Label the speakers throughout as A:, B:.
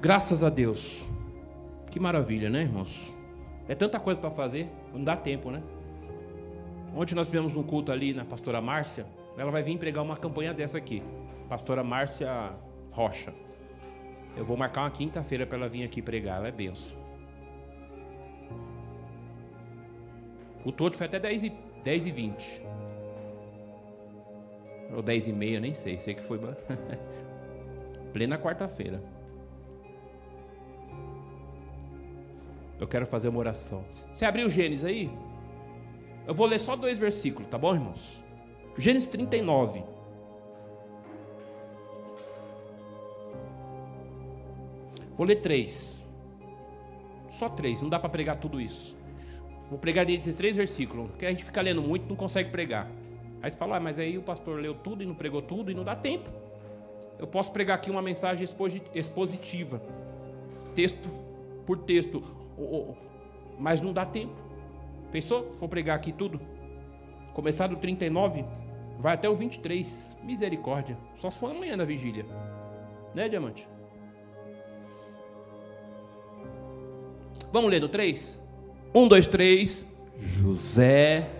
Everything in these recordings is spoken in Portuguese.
A: Graças a Deus. Que maravilha, né, irmãos? É tanta coisa para fazer, não dá tempo, né? Ontem nós tivemos um culto ali na pastora Márcia. Ela vai vir pregar uma campanha dessa aqui. Pastora Márcia Rocha. Eu vou marcar uma quinta-feira para ela vir aqui pregar. Ela é benção. O todo foi até 10 e, 10 e 20. Ou 10 e meia, nem sei. Sei que foi. Plena quarta-feira. Eu quero fazer uma oração. Você abriu Gênesis aí? Eu vou ler só dois versículos, tá bom, irmãos? Gênesis 39. Vou ler três. Só três, não dá para pregar tudo isso. Vou pregar desses três versículos, porque a gente fica lendo muito e não consegue pregar. Aí você fala, ah, mas aí o pastor leu tudo e não pregou tudo e não dá tempo. Eu posso pregar aqui uma mensagem expositiva, texto por texto, mas não dá tempo. Pensou? For pregar aqui tudo? Começar do 39, vai até o 23. Misericórdia. Só se for amanhã na vigília. Né, diamante? Vamos ler do 3? 1, 2, 3. José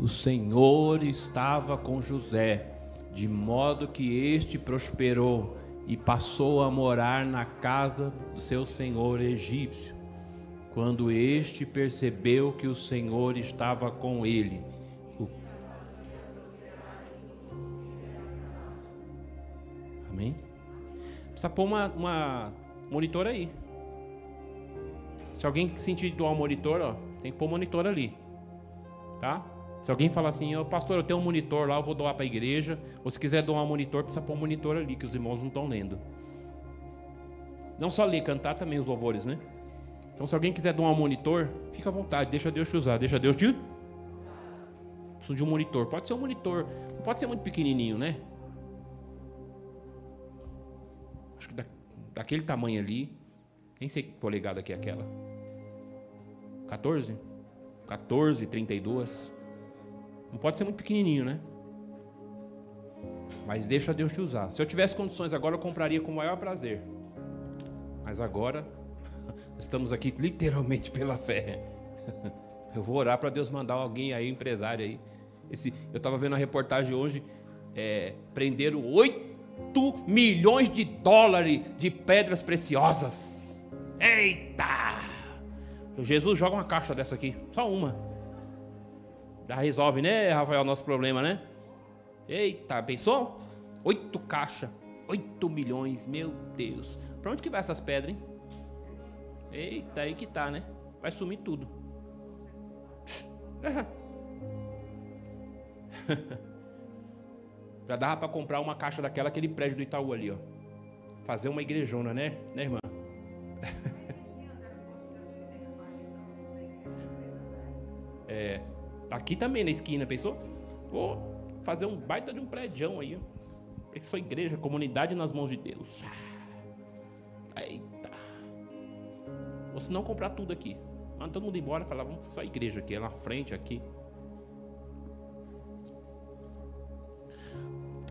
A: o Senhor estava com José, de modo que este prosperou e passou a morar na casa do seu senhor egípcio. Quando este percebeu que o Senhor estava com ele, Amém? Precisa pôr uma, uma monitor aí. Se alguém sentir doar um monitor, ó, tem que pôr um monitor ali. Tá? Se alguém falar assim, oh, pastor, eu tenho um monitor lá, eu vou doar para a igreja. Ou se quiser doar um monitor, precisa pôr um monitor ali, que os irmãos não estão lendo. Não só ler, cantar também os louvores, né? Então, se alguém quiser doar um monitor, fica à vontade, deixa Deus te usar, deixa Deus te. Preciso de um monitor. Pode ser um monitor, não pode ser muito pequenininho, né? Acho que da, daquele tamanho ali, nem sei que polegada que é aquela. 14? 14, 32. Não pode ser muito pequenininho, né? Mas deixa Deus te usar. Se eu tivesse condições agora, eu compraria com o maior prazer. Mas agora, estamos aqui literalmente pela fé. Eu vou orar para Deus mandar alguém aí, empresário aí. Esse, eu estava vendo a reportagem hoje, é, prenderam 8 milhões de dólares de pedras preciosas. Eita! Jesus joga uma caixa dessa aqui, só uma. Já resolve, né, Rafael, nosso problema, né? Eita, pensou? Oito caixas, oito milhões, meu Deus. Para onde que vai essas pedras, hein? Eita, aí que tá, né? Vai sumir tudo. Já dava para comprar uma caixa daquela, aquele prédio do Itaú ali, ó. Fazer uma igrejona, né? Né, irmã? Aqui também na esquina, pensou? Vou fazer um baita de um prédio aí. Isso é igreja, comunidade nas mãos de Deus. Eita. Ou se não comprar tudo aqui. Manda todo mundo embora e falar, vamos fazer a igreja aqui, é na frente aqui.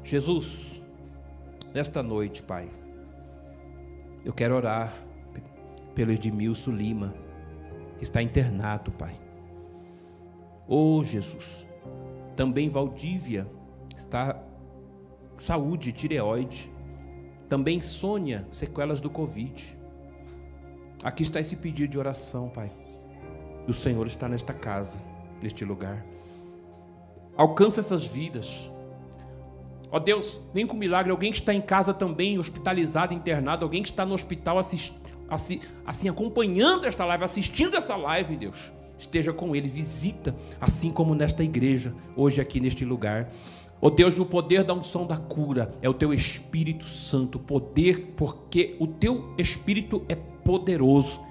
A: Jesus, nesta noite, Pai, eu quero orar pelo Edmilson Lima, está internado, Pai. Oh Jesus, também Valdívia está saúde, tireoide. Também Sônia, sequelas do Covid. Aqui está esse pedido de oração, Pai. O Senhor está nesta casa, neste lugar. Alcança essas vidas. Ó oh Deus, vem com milagre. Alguém que está em casa também, hospitalizado, internado. Alguém que está no hospital assim, assim acompanhando esta live, assistindo essa live, Deus esteja com eles, visita, assim como nesta igreja, hoje aqui neste lugar. Ó oh Deus, o poder da unção da cura é o teu Espírito Santo, poder, porque o teu Espírito é poderoso.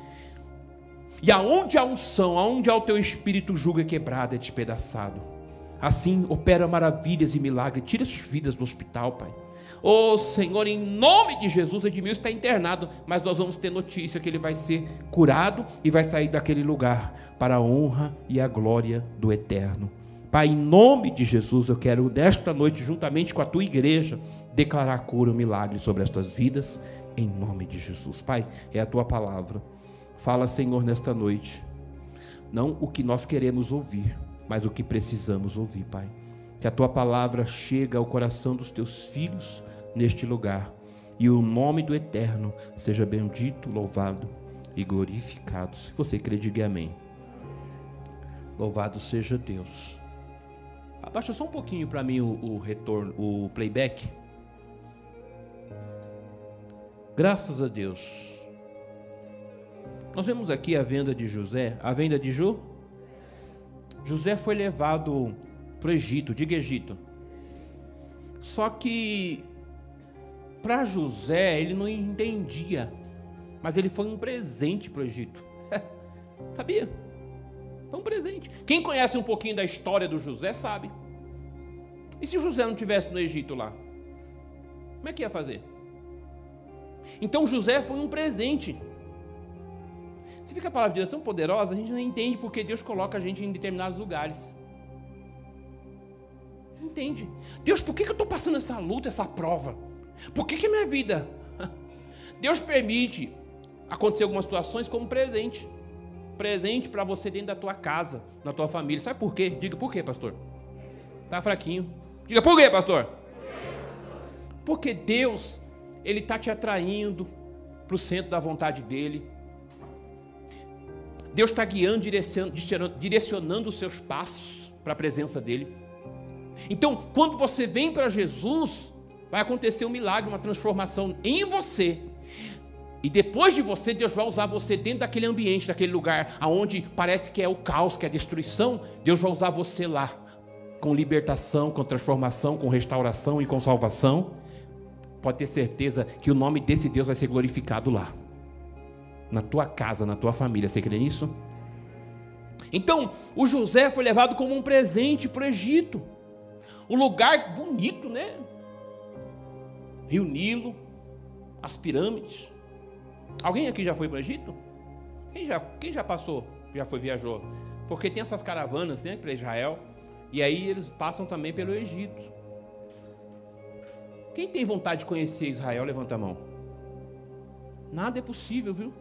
A: E aonde a unção, aonde há o teu Espírito, julga quebrado, é despedaçado. Assim, opera maravilhas e milagres, tira as vidas do hospital, Pai. Ô oh, Senhor, em nome de Jesus, Edmil está internado, mas nós vamos ter notícia que ele vai ser curado e vai sair daquele lugar para a honra e a glória do eterno. Pai, em nome de Jesus, eu quero nesta noite, juntamente com a tua igreja, declarar cura, um milagre sobre as tuas vidas, em nome de Jesus. Pai, é a tua palavra. Fala, Senhor, nesta noite, não o que nós queremos ouvir, mas o que precisamos ouvir, Pai. Que a tua palavra chegue ao coração dos teus filhos neste lugar e o nome do Eterno seja bendito, louvado e glorificado. Se você crê, diga amém. Louvado seja Deus. Abaixa só um pouquinho para mim o, o, retorno, o playback. Graças a Deus. Nós vemos aqui a venda de José, a venda de Ju. José foi levado para o Egito, diga Egito. Só que para José ele não entendia, mas ele foi um presente para o Egito. Sabia? Foi um presente. Quem conhece um pouquinho da história do José sabe. E se José não tivesse no Egito lá? Como é que ia fazer? Então José foi um presente. Se fica a palavra de Deus tão poderosa, a gente não entende porque Deus coloca a gente em determinados lugares. Entende. Deus, por que eu estou passando essa luta, essa prova? Por que, que a minha vida? Deus permite acontecer algumas situações como presente presente para você dentro da tua casa, na tua família. Sabe por quê? Diga por quê, pastor? Tá fraquinho. Diga por quê, pastor? Porque Deus, ele tá te atraindo para o centro da vontade dele. Deus está guiando, direcionando, direcionando os seus passos para a presença dele. Então, quando você vem para Jesus, vai acontecer um milagre, uma transformação em você e depois de você, Deus vai usar você dentro daquele ambiente, daquele lugar, aonde parece que é o caos, que é a destruição. Deus vai usar você lá, com libertação, com transformação, com restauração e com salvação. Pode ter certeza que o nome desse Deus vai ser glorificado lá, na tua casa, na tua família. Você crê nisso? Então, o José foi levado como um presente para o Egito. Um lugar bonito, né? Rio Nilo, as pirâmides. Alguém aqui já foi para o Egito? Quem já, quem já passou, já foi, viajou? Porque tem essas caravanas né, para Israel, e aí eles passam também pelo Egito. Quem tem vontade de conhecer Israel, levanta a mão. Nada é possível, viu?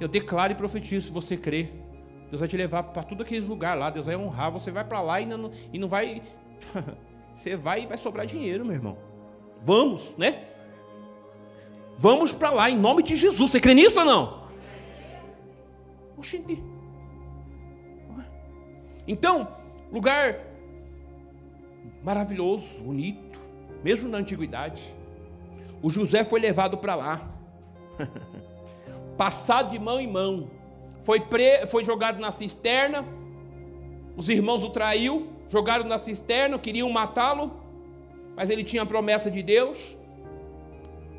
A: Eu declaro e profetizo, se você crer, Deus vai te levar para tudo aqueles lugares lá, Deus vai honrar, você vai para lá e não, e não vai. você vai e vai sobrar dinheiro, meu irmão. Vamos, né? Vamos para lá em nome de Jesus. Você crê nisso ou não? Oxente. Então, lugar maravilhoso, bonito, mesmo na antiguidade. O José foi levado para lá, passado de mão em mão, foi, pre... foi jogado na cisterna. Os irmãos o traiu, jogaram na cisterna, queriam matá-lo, mas ele tinha a promessa de Deus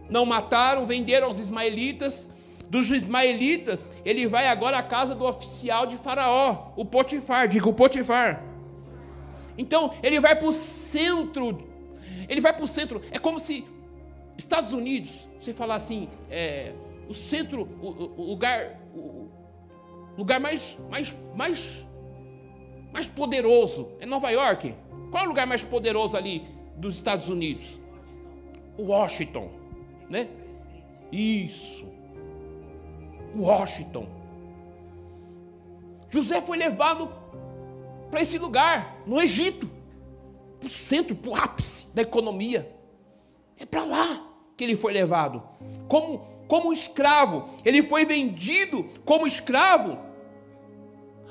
A: não mataram, venderam aos ismaelitas. Dos ismaelitas, ele vai agora à casa do oficial de Faraó, o Potifar, diga o Potifar. Então, ele vai para o centro, ele vai para o centro, é como se Estados Unidos, você falar assim, é, o centro, o, o lugar, o lugar mais, mais, mais, mais poderoso é Nova York. Qual é o lugar mais poderoso ali dos Estados Unidos? Washington né? Isso. Washington. José foi levado para esse lugar, no Egito, para o centro, para o ápice da economia. É para lá que ele foi levado. Como, como escravo. Ele foi vendido como escravo.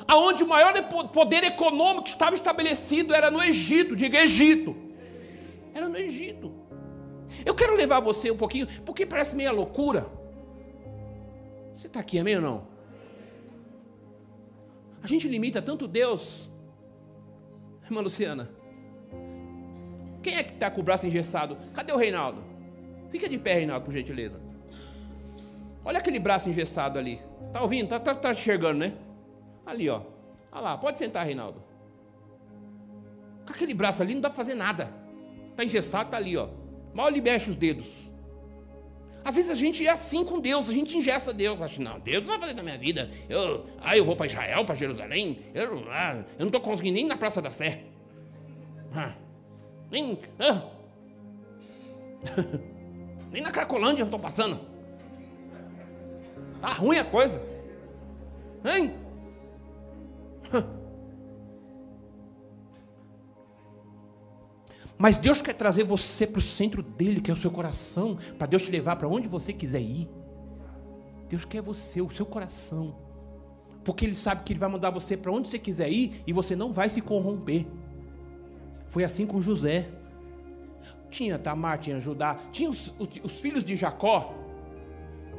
A: Aonde o maior poder econômico estava estabelecido era no Egito. Diga Egito. Era no Egito. Eu quero levar você um pouquinho, porque parece meio loucura. Você está aqui, amém ou não? A gente limita tanto Deus. Irmã Luciana, quem é que está com o braço engessado? Cadê o Reinaldo? Fica de pé, Reinaldo, por gentileza. Olha aquele braço engessado ali. Tá ouvindo? Tá, tá, tá enxergando, né? Ali, ó. Olha lá, pode sentar, Reinaldo. Com aquele braço ali não dá para fazer nada. Tá engessado, tá ali, ó. Mal ele mexe os dedos. Às vezes a gente é assim com Deus, a gente ingessa Deus, acha, não, Deus não vai fazer na minha vida. Eu, ah, eu vou para Israel, para Jerusalém, eu, ah, eu não estou conseguindo nem na Praça da Sé. Ah, nem, ah, nem na Cracolândia eu estou passando. Tá ruim a coisa. Hein? Mas Deus quer trazer você para o centro dele, que é o seu coração, para Deus te levar para onde você quiser ir. Deus quer você, o seu coração. Porque Ele sabe que Ele vai mandar você para onde você quiser ir e você não vai se corromper. Foi assim com José. Tinha Tamar, tinha Judá, tinha os, os, os filhos de Jacó.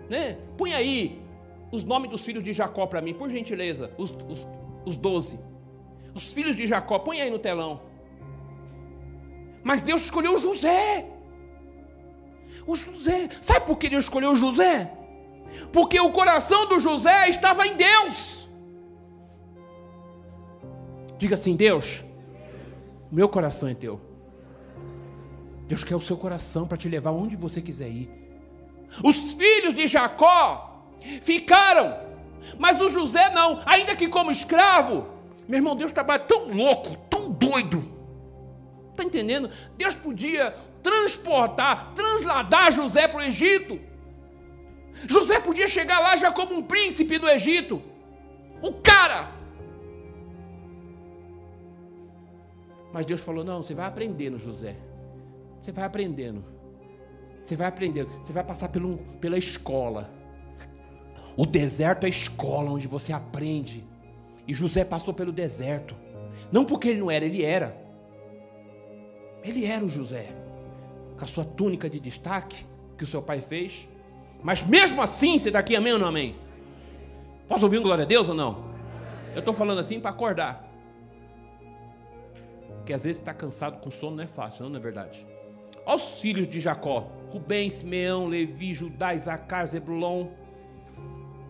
A: Né? Põe aí os nomes dos filhos de Jacó para mim, por gentileza. Os, os, os doze. Os filhos de Jacó, põe aí no telão. Mas Deus escolheu José. O José. Sabe por que Deus escolheu José? Porque o coração do José estava em Deus. Diga assim: Deus, meu coração é teu. Deus quer o seu coração para te levar onde você quiser ir. Os filhos de Jacó ficaram, mas o José não, ainda que como escravo. Meu irmão, Deus trabalha tão louco, tão doido Está entendendo? Deus podia transportar, transladar José para o Egito. José podia chegar lá já como um príncipe do Egito. O cara. Mas Deus falou: não, você vai aprendendo, José. Você vai aprendendo. Você vai aprendendo. Você vai passar pelo, pela escola. O deserto é a escola onde você aprende. E José passou pelo deserto. Não porque ele não era, ele era. Ele era o José, com a sua túnica de destaque que o seu pai fez. Mas mesmo assim, você está aqui, amém ou não amém? Posso ouvir um glória a Deus ou não? Eu estou falando assim para acordar. Porque às vezes está cansado com sono, não é fácil, não é verdade? Olha os filhos de Jacó: Rubem, Simeão, Levi, Judá, Isacar, Zebulon,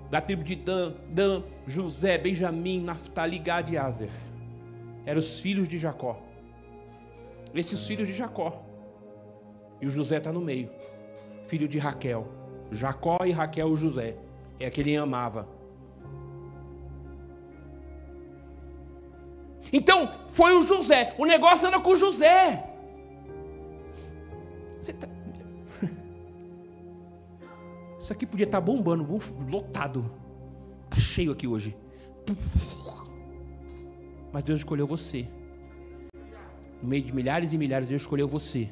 A: da tribo de Dan, Dan, José, Benjamim, Naftali, Gad e Azer. Eram os filhos de Jacó esses filhos de Jacó. E o José está no meio, filho de Raquel. Jacó e Raquel, o José. É aquele que ele amava. Então, foi o José. O negócio anda com o José. Tá... Isso aqui podia estar tá bombando, lotado. Está cheio aqui hoje. Mas Deus escolheu você no meio de milhares e milhares, Deus escolheu você.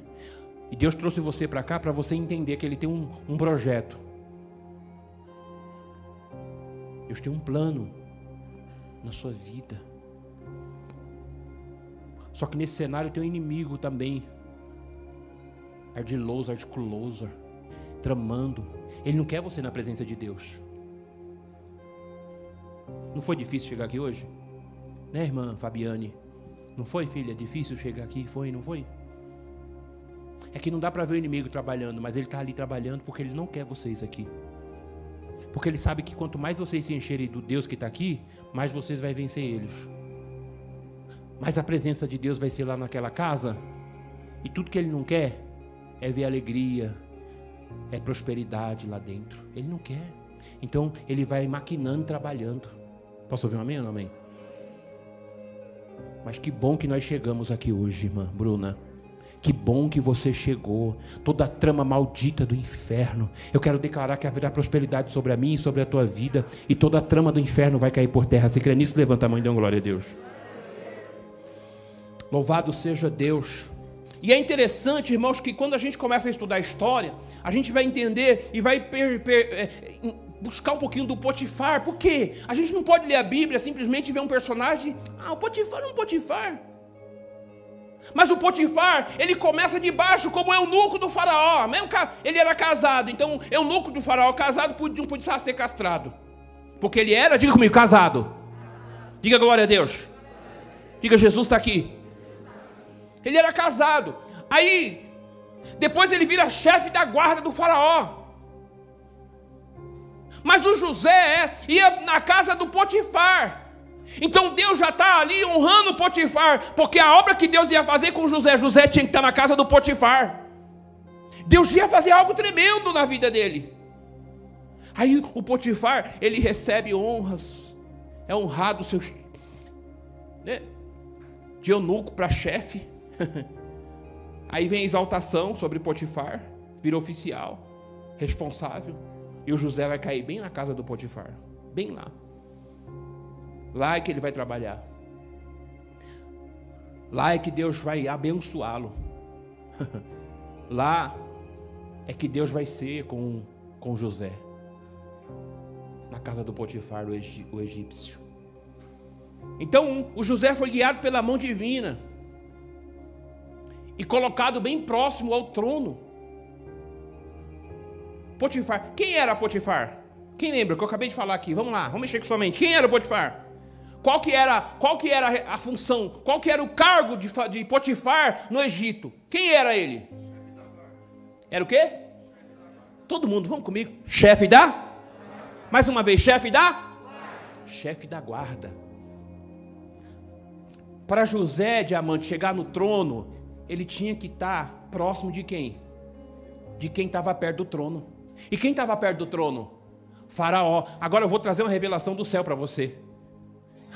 A: E Deus trouxe você para cá para você entender que Ele tem um, um projeto. Deus tem um plano na sua vida. Só que nesse cenário tem um inimigo também. Ardiloso, articuloso, tramando. Ele não quer você na presença de Deus. Não foi difícil chegar aqui hoje? Né, irmã Fabiane? Não foi, filha? Difícil chegar aqui? Foi, não foi? É que não dá para ver o inimigo trabalhando, mas ele está ali trabalhando porque ele não quer vocês aqui. Porque ele sabe que quanto mais vocês se encherem do Deus que está aqui, mais vocês vão vencer eles. Mas a presença de Deus vai ser lá naquela casa, e tudo que ele não quer é ver alegria, é prosperidade lá dentro. Ele não quer. Então ele vai maquinando, trabalhando. Posso ouvir um amém ou não amém? Mas que bom que nós chegamos aqui hoje, irmã Bruna. Que bom que você chegou. Toda a trama maldita do inferno. Eu quero declarar que haverá prosperidade sobre a mim e sobre a tua vida. E toda a trama do inferno vai cair por terra. Se crê nisso, levanta a mão e dê uma glória a Deus. Louvado seja Deus. E é interessante, irmãos, que quando a gente começa a estudar a história, a gente vai entender e vai per, per, é, buscar um pouquinho do Potifar. Por quê? A gente não pode ler a Bíblia simplesmente ver um personagem. Ah, o Potifar é um Potifar. Mas o Potifar, ele começa de baixo como eunuco do faraó. Mesmo ele era casado, então eunuco do faraó casado não podia ser castrado. Porque ele era, diga comigo, casado. Diga glória a Deus. Diga Jesus está aqui. Ele era casado. Aí, depois ele vira chefe da guarda do faraó. Mas o José ia na casa do Potifar. Então Deus já está ali honrando Potifar, porque a obra que Deus ia fazer com José, José tinha que estar na casa do Potifar. Deus ia fazer algo tremendo na vida dele. Aí o Potifar, ele recebe honras, é honrado seus né, de eunuco para chefe. Aí vem exaltação sobre Potifar, vira oficial, responsável, e o José vai cair bem na casa do Potifar, bem lá. Lá é que ele vai trabalhar. Lá é que Deus vai abençoá-lo. Lá é que Deus vai ser com, com José. Na casa do Potifar, o egípcio. Então, o José foi guiado pela mão divina e colocado bem próximo ao trono. Potifar, quem era Potifar? Quem lembra que eu acabei de falar aqui? Vamos lá, vamos mexer com sua mente. Quem era Potifar? Qual que era, qual que era a função? Qual que era o cargo de, de Potifar no Egito? Quem era ele? Era o quê? Todo mundo, vamos comigo. Chefe da? Mais uma vez, chefe da? Chefe da guarda. Para José Diamante chegar no trono, ele tinha que estar próximo de quem? De quem estava perto do trono. E quem estava perto do trono? Faraó. Agora eu vou trazer uma revelação do céu para você.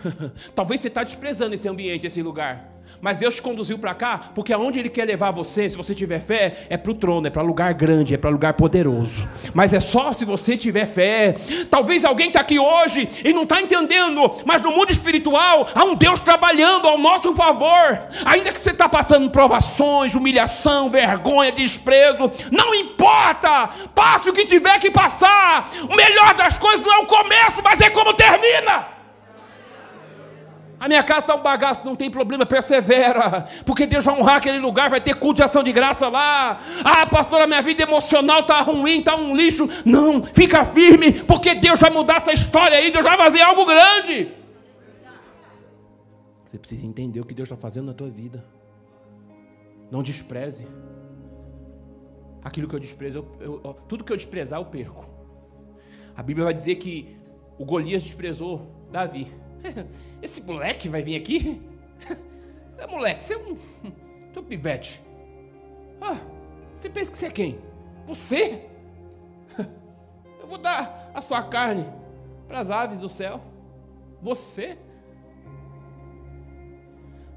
A: Talvez você está desprezando esse ambiente, esse lugar. Mas Deus te conduziu para cá, porque aonde Ele quer levar você, se você tiver fé, é para o trono, é para lugar grande, é para lugar poderoso. Mas é só se você tiver fé. Talvez alguém está aqui hoje e não está entendendo, mas no mundo espiritual há um Deus trabalhando ao nosso favor. Ainda que você está passando provações, humilhação, vergonha, desprezo, não importa. Passe o que tiver que passar. O melhor das coisas não é o começo, mas é como termina. A minha casa está um bagaço, não tem problema, persevera, porque Deus vai honrar aquele lugar, vai ter culto de ação de graça lá. Ah, pastor, a minha vida emocional está ruim, está um lixo. Não, fica firme, porque Deus vai mudar essa história aí, Deus vai fazer algo grande. Você precisa entender o que Deus está fazendo na tua vida. Não despreze. Aquilo que eu desprezo, eu, eu, tudo que eu desprezar, eu perco. A Bíblia vai dizer que o Golias desprezou Davi. Esse moleque vai vir aqui? É moleque, você é um, um pivete. Ah, você pensa que você é quem? Você? Eu vou dar a sua carne para as aves do céu. Você?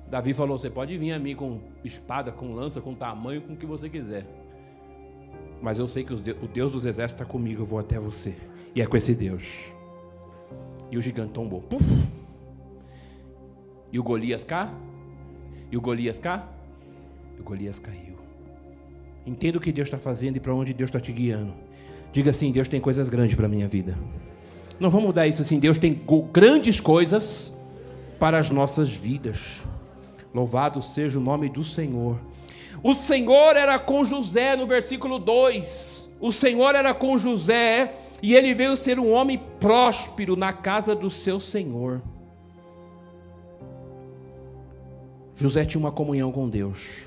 A: Davi falou: Você pode vir a mim com espada, com lança, com tamanho, com o que você quiser. Mas eu sei que o Deus dos exércitos está comigo, eu vou até você. E é com esse Deus. E o gigante tombou. Puf! E o Golias cá? E o Golias cá? E o Golias caiu. Entenda o que Deus está fazendo e para onde Deus está te guiando. Diga assim: Deus tem coisas grandes para a minha vida. Não vamos mudar isso assim. Deus tem grandes coisas para as nossas vidas. Louvado seja o nome do Senhor. O Senhor era com José, no versículo 2. O Senhor era com José e ele veio ser um homem próspero na casa do seu Senhor. José tinha uma comunhão com Deus.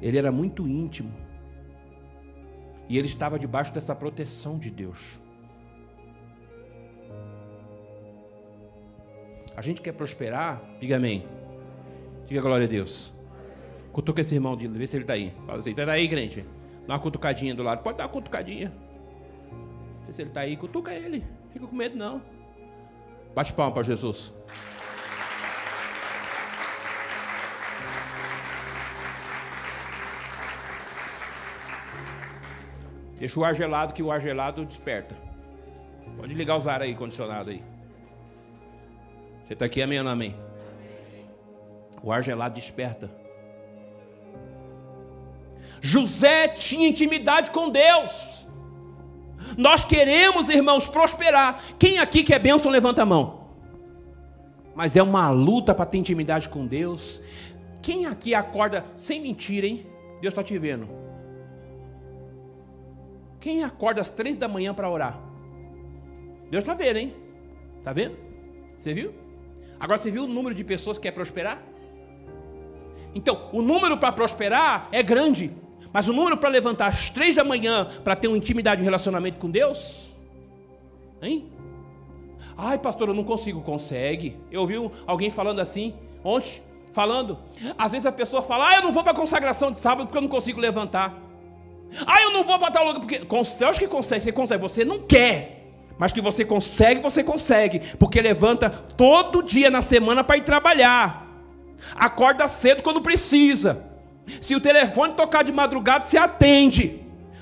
A: Ele era muito íntimo. E ele estava debaixo dessa proteção de Deus. A gente quer prosperar, diga amém. Diga glória a Deus. Cutuca esse irmão, vê se ele está aí. Fala assim, está aí, crente? Dá uma cutucadinha do lado. Pode dar uma cutucadinha. Se ele está aí. Cutuca ele. Fica com medo, não. Bate palma para Jesus. Deixa o ar gelado, que o ar gelado desperta. Pode ligar os ar aí, condicionado aí. Você está aqui, amém ou não amém? O ar gelado desperta. José tinha intimidade com Deus. Nós queremos, irmãos, prosperar. Quem aqui quer bênção, levanta a mão. Mas é uma luta para ter intimidade com Deus. Quem aqui acorda sem mentira, hein? Deus está te vendo. Quem acorda às três da manhã para orar? Deus está vendo, hein? Está vendo? Você viu? Agora você viu o número de pessoas que quer prosperar? Então, o número para prosperar é grande, mas o número para levantar às três da manhã para ter uma intimidade, um relacionamento com Deus? Hein? Ai, pastor, eu não consigo. Consegue. Eu ouvi alguém falando assim ontem, falando. Às vezes a pessoa fala: Ah, eu não vou para a consagração de sábado porque eu não consigo levantar. Ah, eu não vou para tal lugar porque. Eu acho que consegue, você consegue, você não quer. Mas que você consegue, você consegue. Porque levanta todo dia na semana para ir trabalhar. Acorda cedo quando precisa. Se o telefone tocar de madrugada, você atende.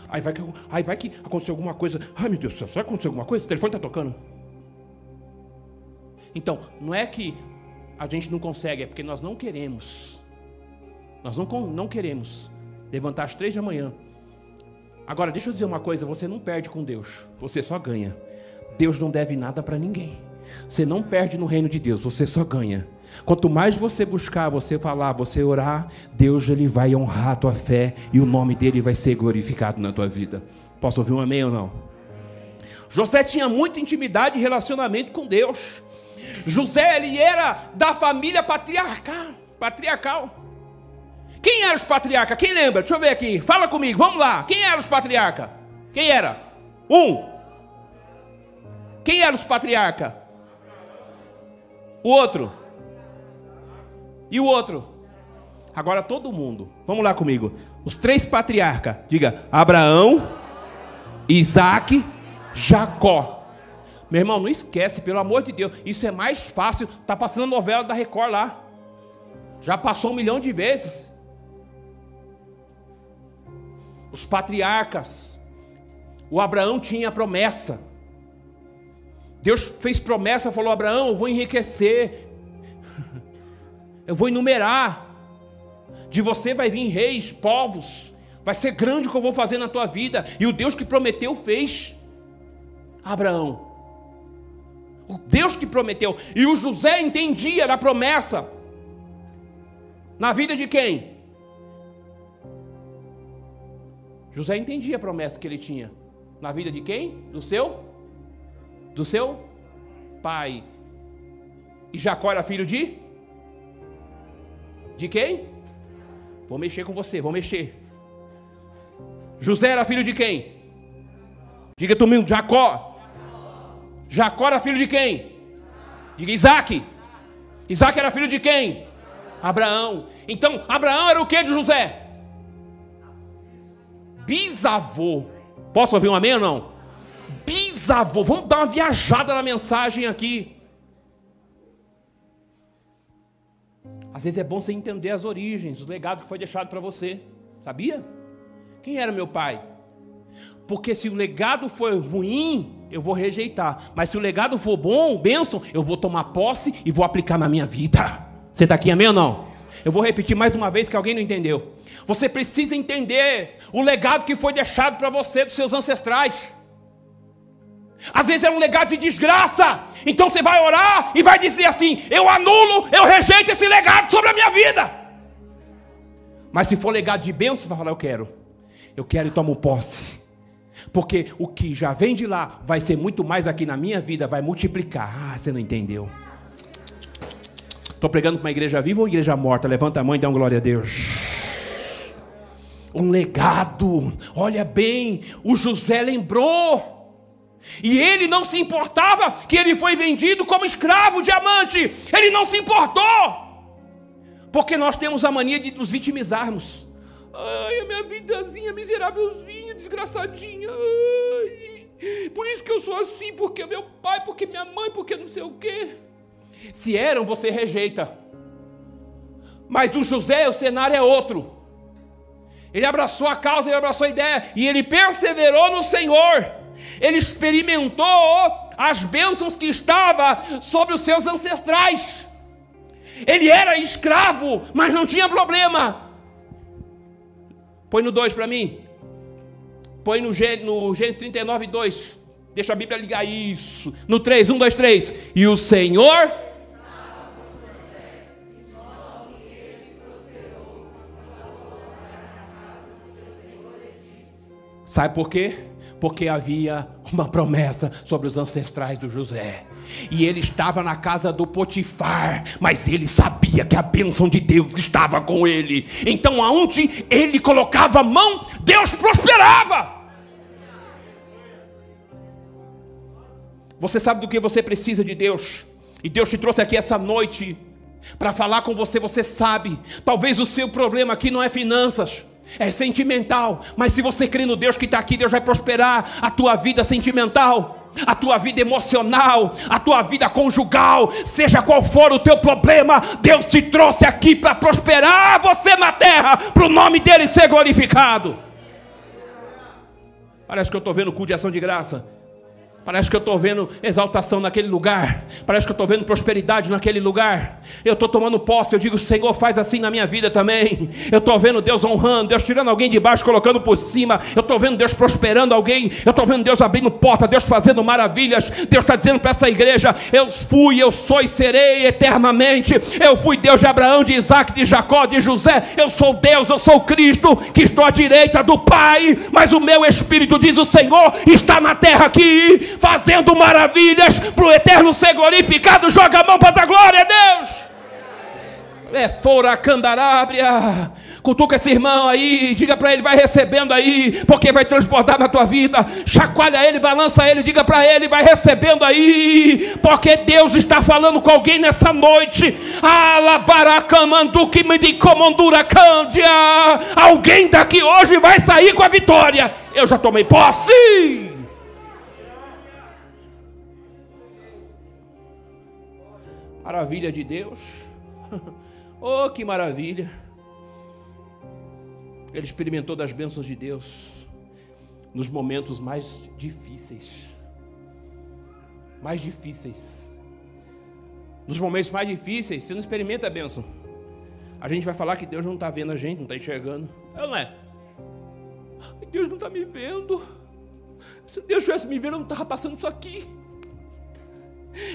A: Aí vai que, aí vai que aconteceu alguma coisa. Ai meu Deus do céu, será que aconteceu alguma coisa? O telefone está tocando. Então, não é que a gente não consegue, é porque nós não queremos. Nós não, não queremos levantar às três da manhã. Agora, deixa eu dizer uma coisa: você não perde com Deus, você só ganha. Deus não deve nada para ninguém. Você não perde no reino de Deus, você só ganha. Quanto mais você buscar, você falar, você orar, Deus ele vai honrar a tua fé e o nome dele vai ser glorificado na tua vida. Posso ouvir um amém ou não? José tinha muita intimidade e relacionamento com Deus. José ele era da família patriarcal, patriarcal. Quem eram os patriarcas? Quem lembra? Deixa eu ver aqui. Fala comigo. Vamos lá. Quem eram os patriarcas? Quem era? Um. Quem eram os patriarcas? O outro. E o outro? Agora todo mundo. Vamos lá comigo. Os três patriarcas. Diga: Abraão, Isaac, Jacó. Meu irmão, não esquece, pelo amor de Deus. Isso é mais fácil. Tá passando a novela da Record lá. Já passou um milhão de vezes. Os patriarcas. O Abraão tinha promessa. Deus fez promessa, falou: Abraão, eu vou enriquecer, eu vou enumerar. De você vai vir reis, povos, vai ser grande o que eu vou fazer na tua vida. E o Deus que prometeu fez. Abraão. O Deus que prometeu. E o José entendia da promessa. Na vida de quem? José entendia a promessa que ele tinha. Na vida de quem? Do seu do seu pai. E Jacó era filho de? De quem? Vou mexer com você, vou mexer. José era filho de quem? Diga mesmo, Jacó. Jacó era filho de quem? Diga Isaac. Isaac era filho de quem? Abraão. Então, Abraão era o que de José? Bisavô. Posso ouvir um amém ou não? bisavô. Vamos dar uma viajada na mensagem aqui. Às vezes é bom você entender as origens, o legado que foi deixado para você. Sabia? Quem era meu pai? Porque se o legado for ruim, eu vou rejeitar. Mas se o legado for bom, bênção, eu vou tomar posse e vou aplicar na minha vida. Você está aqui, amém ou não? Eu vou repetir mais uma vez que alguém não entendeu. Você precisa entender o legado que foi deixado para você dos seus ancestrais. Às vezes é um legado de desgraça. Então você vai orar e vai dizer assim: Eu anulo, eu rejeito esse legado sobre a minha vida. Mas se for legado de bênção, você vai falar: Eu quero. Eu quero e tomo posse. Porque o que já vem de lá vai ser muito mais aqui na minha vida, vai multiplicar. Ah, você não entendeu. Estou pregando para uma igreja viva ou igreja morta? Levanta a mão e dá uma glória a Deus um legado. Olha bem, o José lembrou. E ele não se importava que ele foi vendido como escravo, diamante. Ele não se importou. Porque nós temos a mania de nos vitimizarmos. Ai, a minha vidazinha miserávelzinha, desgraçadinha. Ai, por isso que eu sou assim, porque meu pai, porque minha mãe, porque não sei o quê. Se eram, você rejeita. Mas o José, o cenário é outro. Ele abraçou a causa, ele abraçou a ideia e ele perseverou no Senhor ele experimentou as bênçãos que estava sobre os seus ancestrais. Ele era escravo, mas não tinha problema. Põe no 2 para mim. Põe no, no Gênesis 39, 2. Deixa a Bíblia ligar isso. No 3, 1, 2, 3. E o Senhor Sabe por quê? Porque havia uma promessa sobre os ancestrais do José. E ele estava na casa do Potifar, mas ele sabia que a bênção de Deus estava com ele. Então, aonde ele colocava a mão, Deus prosperava. Você sabe do que você precisa de Deus, e Deus te trouxe aqui essa noite para falar com você, você sabe. Talvez o seu problema aqui não é finanças, é sentimental. Mas se você crê no Deus que está aqui, Deus vai prosperar a tua vida sentimental a tua vida emocional, a tua vida conjugal, seja qual for o teu problema, Deus te trouxe aqui para prosperar você na terra, para o nome dele ser glorificado. Parece que eu estou vendo o culto de ação de graça. Parece que eu estou vendo exaltação naquele lugar. Parece que eu estou vendo prosperidade naquele lugar. Eu estou tomando posse. Eu digo, Senhor, faz assim na minha vida também. Eu estou vendo Deus honrando, Deus tirando alguém de baixo, colocando por cima. Eu estou vendo Deus prosperando alguém. Eu estou vendo Deus abrindo porta, Deus fazendo maravilhas. Deus está dizendo para essa igreja: Eu fui, eu sou e serei eternamente. Eu fui Deus de Abraão, de Isaac, de Jacó, de José. Eu sou Deus, eu sou Cristo, que estou à direita do Pai. Mas o meu espírito, diz o Senhor, está na terra aqui fazendo maravilhas para o eterno ser glorificado. Joga a mão para dar glória a Deus. É fora candarábria. Cutuca esse irmão aí, diga para ele, vai recebendo aí, porque vai transbordar na tua vida. Chacoalha ele, balança ele, diga para ele, vai recebendo aí, porque Deus está falando com alguém nessa noite. Alguém daqui hoje vai sair com a vitória. Eu já tomei posse. Maravilha de Deus. oh, que maravilha. Ele experimentou das bênçãos de Deus nos momentos mais difíceis. Mais difíceis. Nos momentos mais difíceis, você não experimenta a bênção. A gente vai falar que Deus não está vendo a gente, não está enxergando. É ou não é? Deus não está me vendo. Se Deus estivesse me vendo, eu não estava passando isso aqui.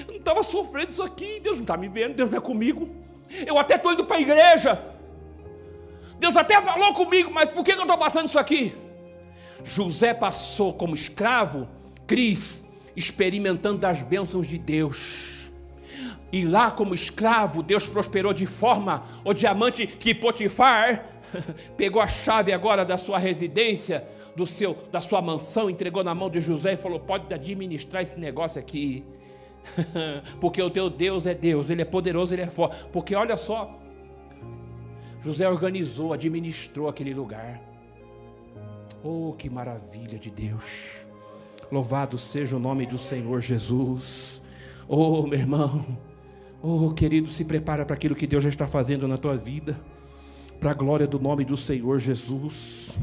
A: Eu não estava sofrendo isso aqui. Deus não está me vendo, Deus não é comigo. Eu até estou indo para a igreja. Deus até falou comigo, mas por que eu estou passando isso aqui? José passou como escravo, Cris, experimentando das bênçãos de Deus. E lá, como escravo, Deus prosperou de forma, o diamante que Potifar pegou a chave agora da sua residência, do seu, da sua mansão, entregou na mão de José e falou: pode administrar esse negócio aqui. Porque o teu Deus é Deus, Ele é poderoso, Ele é forte. Porque olha só, José organizou, administrou aquele lugar. Oh, que maravilha de Deus! Louvado seja o nome do Senhor Jesus. Oh, meu irmão, oh, querido, se prepara para aquilo que Deus já está fazendo na tua vida, para a glória do nome do Senhor Jesus.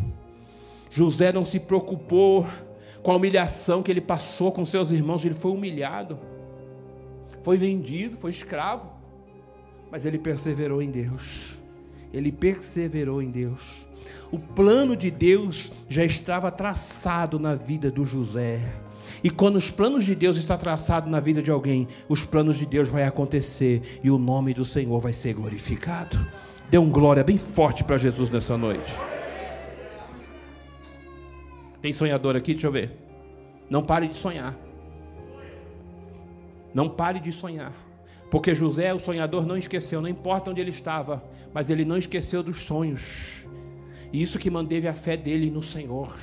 A: José não se preocupou com a humilhação que ele passou com seus irmãos, ele foi humilhado foi vendido, foi escravo, mas ele perseverou em Deus. Ele perseverou em Deus. O plano de Deus já estava traçado na vida do José. E quando os planos de Deus estão traçados na vida de alguém, os planos de Deus vai acontecer e o nome do Senhor vai ser glorificado. Dê um glória bem forte para Jesus nessa noite. Tem sonhador aqui? Deixa eu ver. Não pare de sonhar. Não pare de sonhar. Porque José, o sonhador, não esqueceu, não importa onde ele estava, mas ele não esqueceu dos sonhos. E isso que manteve a fé dele no Senhor.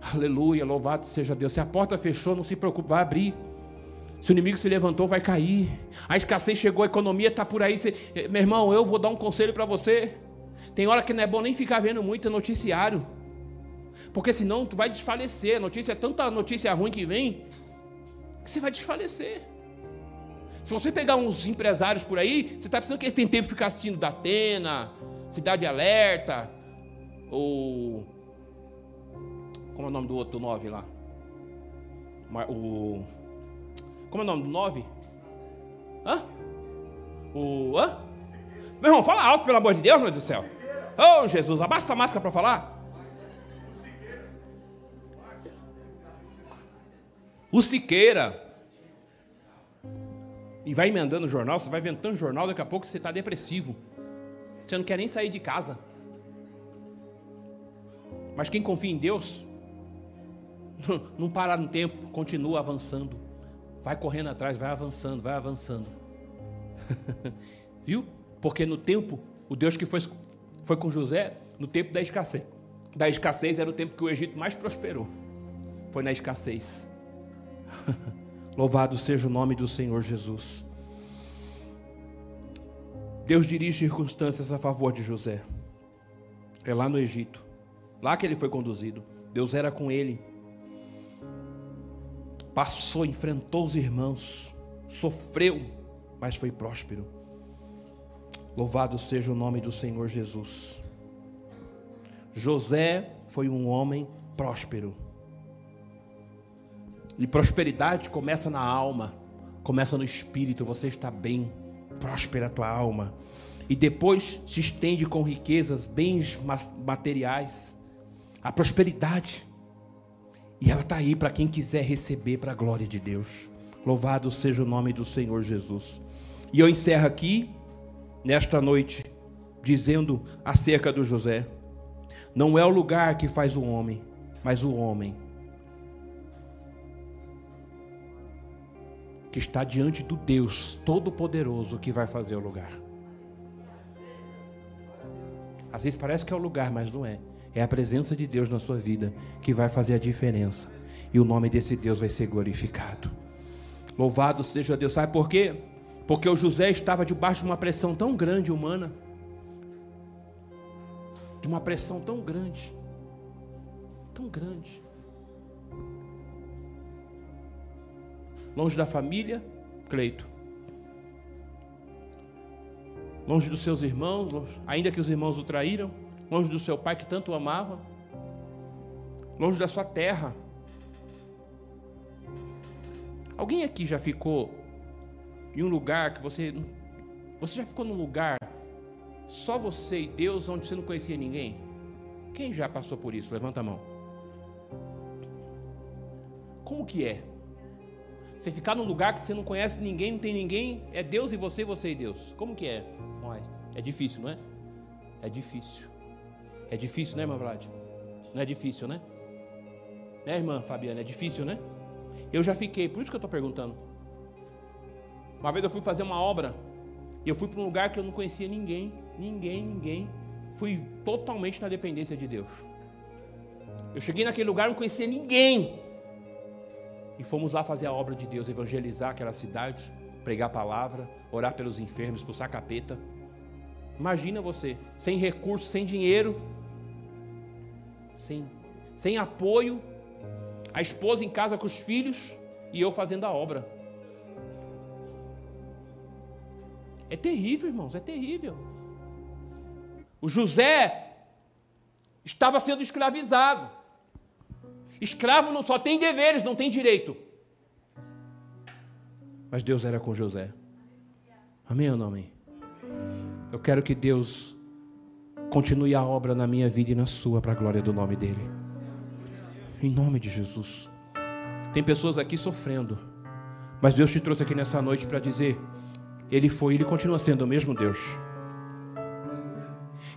A: Aleluia, louvado seja Deus. Se a porta fechou, não se preocupe, vai abrir. Se o inimigo se levantou, vai cair. A escassez chegou, a economia está por aí. Você... Meu irmão, eu vou dar um conselho para você. Tem hora que não é bom nem ficar vendo muito noticiário. Porque senão tu vai desfalecer. A notícia é tanta notícia ruim que vem que você vai desfalecer. Se você pegar uns empresários por aí, você está pensando que eles têm tempo de ficar assistindo da Atena, Cidade Alerta, ou. Como é o nome do outro 9 lá? O. Como é o nome do 9? Hã? O. Hã? Meu irmão, fala alto, pelo amor de Deus, meu Deus do céu. Oh, Jesus, abaixa essa máscara para falar. O Siqueira. E vai emendando o jornal, você vai ventando o jornal, daqui a pouco você está depressivo. Você não quer nem sair de casa. Mas quem confia em Deus, não para no tempo, continua avançando. Vai correndo atrás, vai avançando, vai avançando. Viu? Porque no tempo, o Deus que foi, foi com José, no tempo da escassez. Da escassez era o tempo que o Egito mais prosperou. Foi na escassez. Louvado seja o nome do Senhor Jesus. Deus dirige circunstâncias a favor de José. É lá no Egito, lá que ele foi conduzido. Deus era com ele. Passou, enfrentou os irmãos, sofreu, mas foi próspero. Louvado seja o nome do Senhor Jesus. José foi um homem próspero. E prosperidade começa na alma, começa no espírito. Você está bem, próspera a tua alma. E depois se estende com riquezas, bens materiais, a prosperidade. E ela está aí para quem quiser receber para a glória de Deus. Louvado seja o nome do Senhor Jesus. E eu encerro aqui, nesta noite, dizendo acerca do José: não é o lugar que faz o homem, mas o homem que está diante do Deus Todo-Poderoso que vai fazer o lugar. Às vezes parece que é o lugar, mas não é. É a presença de Deus na sua vida que vai fazer a diferença. E o nome desse Deus vai ser glorificado. Louvado seja Deus. Sabe por quê? Porque o José estava debaixo de uma pressão tão grande humana. De uma pressão tão grande. Tão grande. Longe da família, Cleito. Longe dos seus irmãos, ainda que os irmãos o traíram, longe do seu pai que tanto o amava, longe da sua terra. Alguém aqui já ficou em um lugar que você você já ficou num lugar só você e Deus onde você não conhecia ninguém? Quem já passou por isso? Levanta a mão. Como que é? Você ficar num lugar que você não conhece ninguém, não tem ninguém, é Deus e você, você e Deus. Como que é? É difícil, não é? É difícil. É difícil, né, irmã Vlad? Não é difícil, né? Né, irmã Fabiana? É difícil, né? Eu já fiquei, por isso que eu estou perguntando. Uma vez eu fui fazer uma obra e eu fui para um lugar que eu não conhecia ninguém, ninguém, ninguém. Fui totalmente na dependência de Deus. Eu cheguei naquele lugar, não conhecia ninguém. E fomos lá fazer a obra de Deus, evangelizar aquela cidade, pregar a palavra, orar pelos enfermos, expulsar capeta. Imagina você, sem recurso, sem dinheiro, sem, sem apoio, a esposa em casa com os filhos e eu fazendo a obra. É terrível, irmãos, é terrível. O José estava sendo escravizado. Escravo não só tem deveres, não tem direito. Mas Deus era com José. Amém ou não amém? Eu quero que Deus continue a obra na minha vida e na sua, para a glória do nome dEle. Em nome de Jesus. Tem pessoas aqui sofrendo, mas Deus te trouxe aqui nessa noite para dizer: Ele foi, Ele continua sendo o mesmo Deus.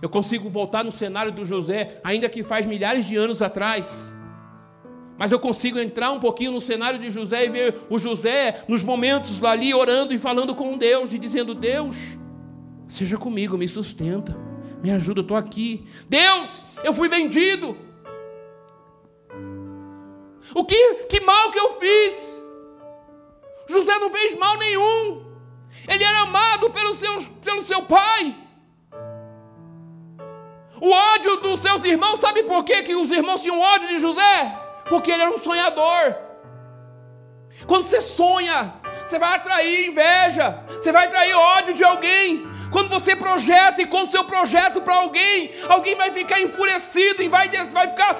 A: Eu consigo voltar no cenário do José, ainda que faz milhares de anos atrás. Mas eu consigo entrar um pouquinho no cenário de José e ver o José nos momentos ali orando e falando com Deus e dizendo: Deus, seja comigo, me sustenta, me ajuda, eu estou aqui. Deus, eu fui vendido. O que, que mal que eu fiz? José não fez mal nenhum. Ele era amado pelo seu, pelo seu pai. O ódio dos seus irmãos, sabe por quê que os irmãos tinham ódio de José? Porque ele era um sonhador. Quando você sonha, você vai atrair inveja, você vai atrair ódio de alguém. Quando você projeta e com seu projeto para alguém, alguém vai ficar enfurecido e vai, vai ficar.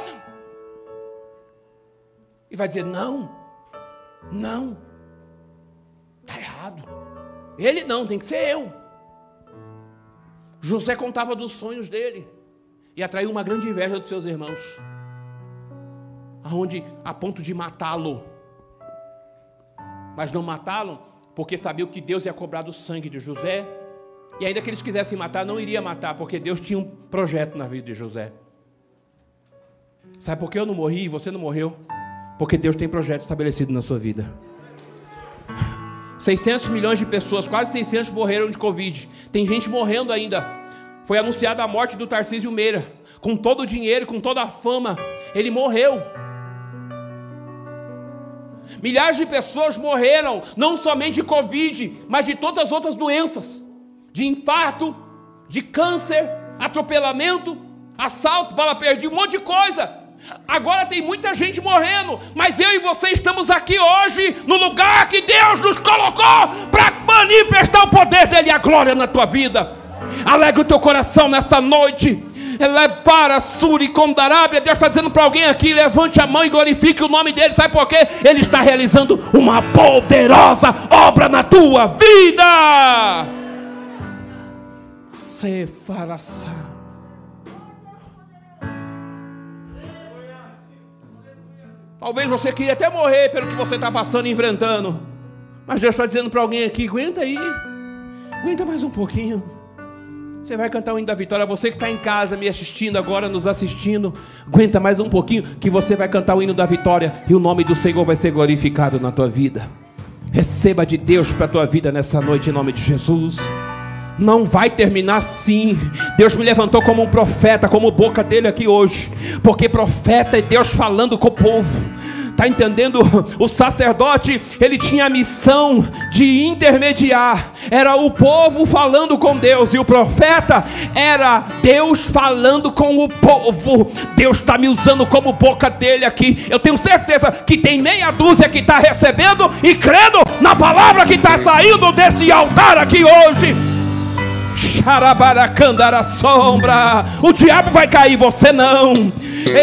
A: E vai dizer: não, não, está errado. Ele não, tem que ser eu. José contava dos sonhos dele e atraiu uma grande inveja dos seus irmãos aonde a ponto de matá-lo. Mas não matá-lo, porque sabiam que Deus ia cobrar do sangue de José. E ainda que eles quisessem matar, não iria matar, porque Deus tinha um projeto na vida de José. Sabe por que eu não morri e você não morreu? Porque Deus tem projeto estabelecido na sua vida. 600 milhões de pessoas, quase 600 morreram de Covid. Tem gente morrendo ainda. Foi anunciada a morte do Tarcísio Meira. Com todo o dinheiro, com toda a fama, ele morreu. Milhares de pessoas morreram, não somente de Covid, mas de todas as outras doenças. de infarto, de câncer, atropelamento, assalto, bala perdida, um monte de coisa. Agora tem muita gente morrendo, mas eu e você estamos aqui hoje no lugar que Deus nos colocou para manifestar o poder dele e a glória na tua vida. Alegra o teu coração nesta noite. Para Suri Condarábia, Deus está dizendo para alguém aqui: levante a mão e glorifique o nome dele. Sabe por quê? Ele está realizando uma poderosa obra na tua vida. Sefaraçá. Talvez você queria até morrer pelo que você está passando e enfrentando. Mas Deus está dizendo para alguém aqui: aguenta aí, aguenta mais um pouquinho. Você vai cantar o hino da vitória. Você que está em casa me assistindo agora, nos assistindo, aguenta mais um pouquinho, que você vai cantar o hino da vitória e o nome do Senhor vai ser glorificado na tua vida. Receba de Deus para a tua vida nessa noite, em nome de Jesus. Não vai terminar assim. Deus me levantou como um profeta, como boca dele aqui hoje, porque profeta é Deus falando com o povo. Está entendendo? O sacerdote, ele tinha a missão de intermediar. Era o povo falando com Deus. E o profeta era Deus falando com o povo. Deus está me usando como boca dele aqui. Eu tenho certeza que tem meia dúzia que está recebendo e crendo na palavra que está saindo desse altar aqui hoje. Xarabaracandara sombra. O diabo vai cair, você não.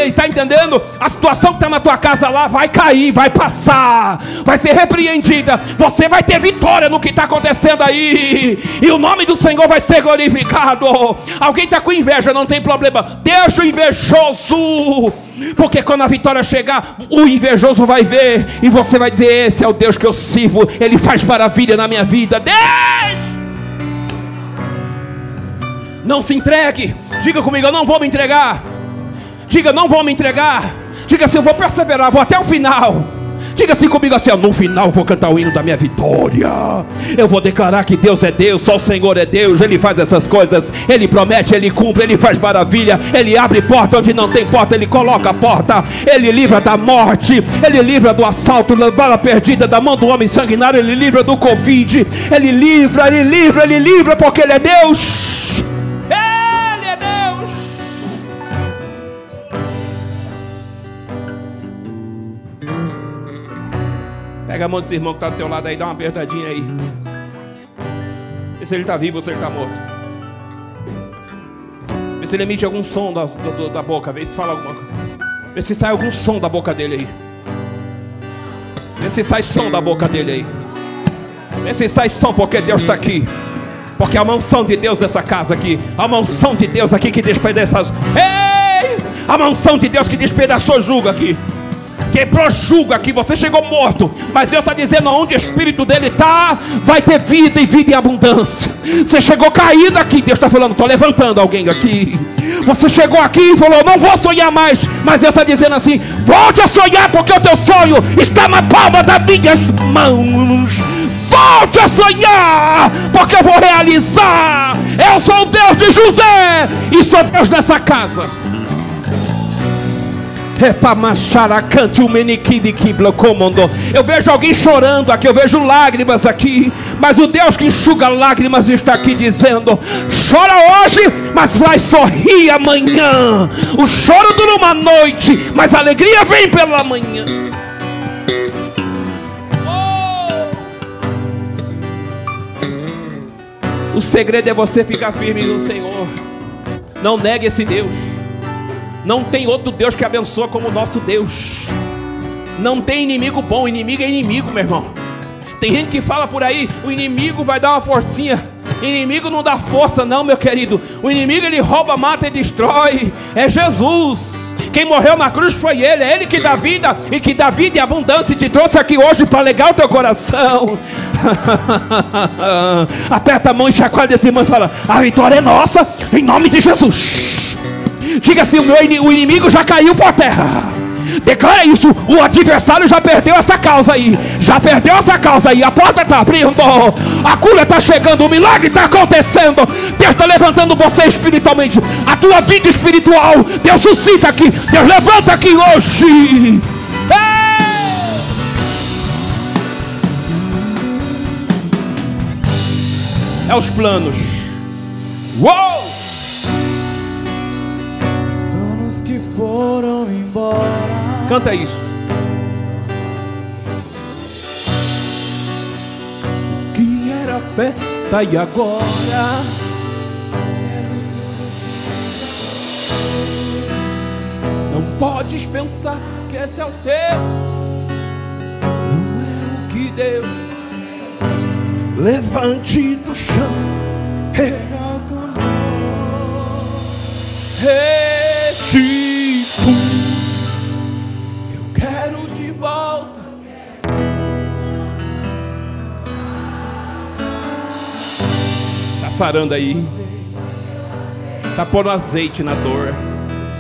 A: Está entendendo? A situação que está na tua casa lá vai cair, vai passar, vai ser repreendida. Você vai ter vitória no que está acontecendo aí. E o nome do Senhor vai ser glorificado. Alguém está com inveja, não tem problema. Deixa o invejoso. Porque quando a vitória chegar, o invejoso vai ver e você vai dizer: Esse é o Deus que eu sirvo, Ele faz maravilha na minha vida. Deixa! Não se entregue. Diga comigo, eu não vou me entregar. Diga, não vou me entregar. Diga assim, eu vou perseverar, vou até o final. Diga assim comigo assim, no final vou cantar o hino da minha vitória. Eu vou declarar que Deus é Deus, só o Senhor é Deus. Ele faz essas coisas, Ele promete, Ele cumpre, Ele faz maravilha. Ele abre porta onde não tem porta, Ele coloca a porta. Ele livra da morte, Ele livra do assalto, da bala perdida, da mão do homem sanguinário. Ele livra do Covid. Ele livra, Ele livra, Ele livra, porque Ele é Deus. Pega a mão desse irmão que está do teu lado aí, dá uma apertadinha aí. Vê se ele está vivo ou se ele está morto. Vê se ele emite algum som da, do, da boca. Vê se fala alguma coisa. Vê se sai algum som da boca dele aí. Vê se sai som da boca dele aí. Vê se sai som, porque Deus está aqui. Porque a mansão de Deus nessa casa aqui. A mansão de Deus aqui que despedaça. Ei! A mansão de Deus que despedaçou julgo aqui quebrou julgo aqui, você chegou morto, mas Deus está dizendo: onde o Espírito dele está, vai ter vida e vida em abundância. Você chegou caído aqui, Deus está falando: estou levantando alguém aqui. Você chegou aqui e falou: não vou sonhar mais, mas Deus está dizendo assim: volte a sonhar, porque o teu sonho está na palma das minhas mãos. Volte a sonhar, porque eu vou realizar. Eu sou o Deus de José e sou Deus dessa casa. Eu vejo alguém chorando aqui, eu vejo lágrimas aqui, mas o Deus que enxuga lágrimas está aqui dizendo: chora hoje, mas vai sorrir amanhã. O choro dura uma noite, mas a alegria vem pela manhã. O segredo é você ficar firme no Senhor. Não negue esse Deus. Não tem outro Deus que abençoa como o nosso Deus. Não tem inimigo bom, inimigo é inimigo, meu irmão. Tem gente que fala por aí, o inimigo vai dar uma forcinha. Inimigo não dá força, não, meu querido. O inimigo ele rouba, mata e destrói. É Jesus. Quem morreu na cruz foi Ele. É Ele que dá vida e que dá vida e abundância. E te trouxe aqui hoje para alegar o teu coração. Aperta a mão e chacoalha desse irmão e fala: A vitória é nossa, em nome de Jesus. Diga assim: o, meu, o inimigo já caiu por terra. Declara isso. O adversário já perdeu essa causa aí. Já perdeu essa causa aí. A porta está abrindo. A cura está chegando. O milagre está acontecendo. Deus está levantando você espiritualmente. A tua vida espiritual. Deus suscita aqui. Deus levanta aqui hoje. É os planos Uou!
B: Foram embora.
A: Canta isso. Que era festa e agora Não podes pensar que esse é o teu Não é o que Deus Levante do chão
B: clamor.
A: restitui. Eu quero de volta. Tá sarando aí. Tá pondo azeite na dor.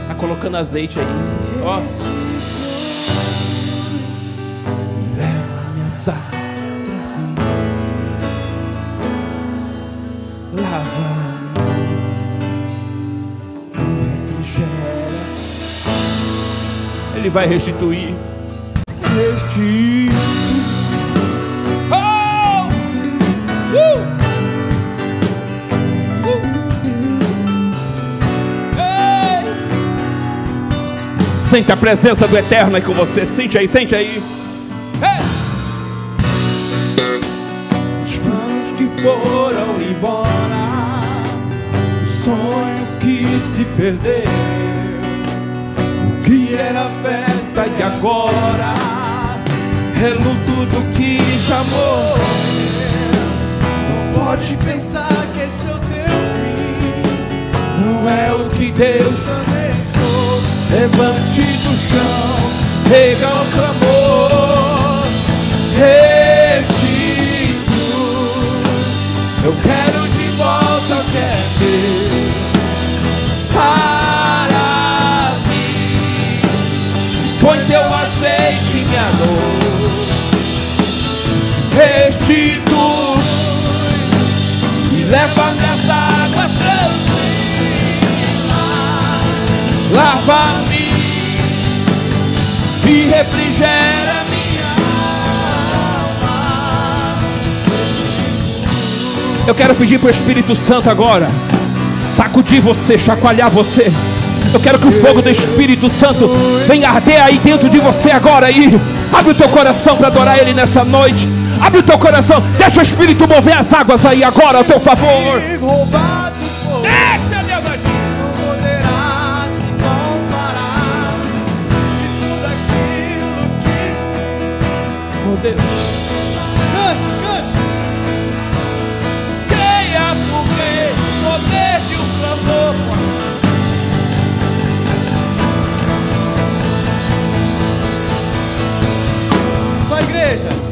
A: Tá colocando azeite aí. Ó.
B: Leva-me águas
A: Ele vai restituir.
B: Restitui.
A: Oh! Uh! Uh! Ei! Sente a presença do Eterno aí com você. Sente aí, sente aí.
B: Os planos que foram embora, os sonhos que se perderam, agora é luto do que já morreu. Não pode pensar que este é o teu fim, não é o que Deus planejou. Levante do chão, pega o clamor, Restitui e leva-me as águas tranquilas. Lava-me e refrigera minha alma.
A: Eu quero pedir para o Espírito Santo agora sacudir você, chacoalhar você. Eu quero que o fogo do Espírito Santo venha arder aí dentro de você agora aí. Abre o teu coração para adorar Ele nessa noite. Abre o teu coração, deixa o Espírito mover as águas aí agora a teu favor. Deixa Deus Oh Deus.
B: Cante, cante
A: poder de um clamor.
B: Só igreja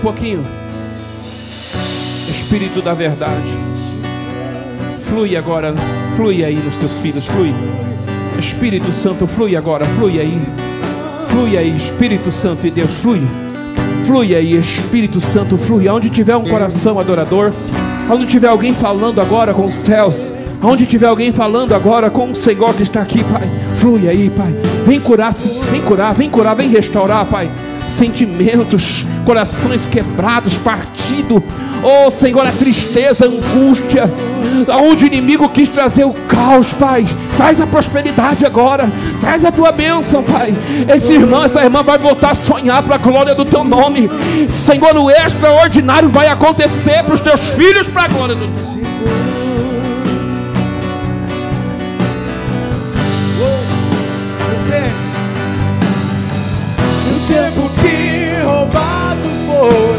A: um pouquinho. Espírito da verdade. Flui agora. Flui aí nos teus filhos. Flui. Espírito Santo, flui agora. Flui aí. Flui aí, Espírito Santo e Deus. Flui. Flui aí, Espírito Santo. Flui. Onde tiver um coração adorador. Onde tiver alguém falando agora com os céus. Onde tiver alguém falando agora com o Senhor que está aqui, Pai. Flui aí, Pai. Vem curar, vem curar, vem curar, vem restaurar, Pai sentimentos, corações quebrados, partido. Oh Senhor, a tristeza, a angústia, aonde o inimigo quis trazer o caos, Pai. Traz a prosperidade agora, traz a tua bênção, Pai. Esse irmão, essa irmã vai voltar a sonhar para a glória do teu nome. Senhor, o extraordinário vai acontecer para os teus filhos, para a glória do teu
B: oh.